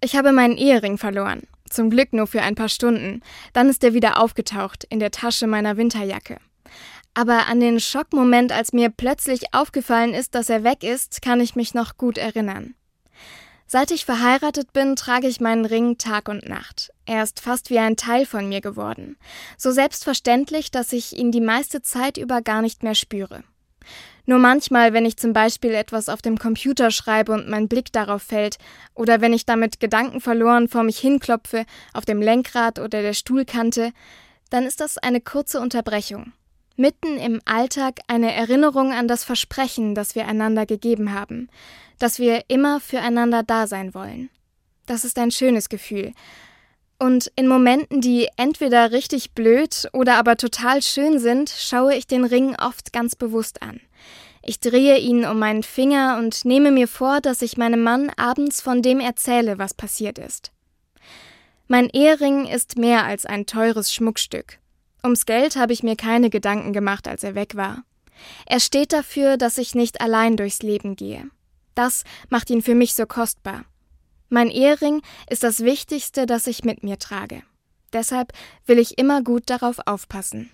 Ich habe meinen Ehering verloren. Zum Glück nur für ein paar Stunden. Dann ist er wieder aufgetaucht in der Tasche meiner Winterjacke. Aber an den Schockmoment, als mir plötzlich aufgefallen ist, dass er weg ist, kann ich mich noch gut erinnern. Seit ich verheiratet bin, trage ich meinen Ring Tag und Nacht. Er ist fast wie ein Teil von mir geworden. So selbstverständlich, dass ich ihn die meiste Zeit über gar nicht mehr spüre. Nur manchmal, wenn ich zum Beispiel etwas auf dem Computer schreibe und mein Blick darauf fällt, oder wenn ich damit Gedanken verloren vor mich hinklopfe, auf dem Lenkrad oder der Stuhlkante, dann ist das eine kurze Unterbrechung. Mitten im Alltag eine Erinnerung an das Versprechen, das wir einander gegeben haben, dass wir immer füreinander da sein wollen. Das ist ein schönes Gefühl. Und in Momenten, die entweder richtig blöd oder aber total schön sind, schaue ich den Ring oft ganz bewusst an. Ich drehe ihn um meinen Finger und nehme mir vor, dass ich meinem Mann abends von dem erzähle, was passiert ist. Mein Ehering ist mehr als ein teures Schmuckstück. Ums Geld habe ich mir keine Gedanken gemacht, als er weg war. Er steht dafür, dass ich nicht allein durchs Leben gehe. Das macht ihn für mich so kostbar. Mein Ehering ist das Wichtigste, das ich mit mir trage. Deshalb will ich immer gut darauf aufpassen.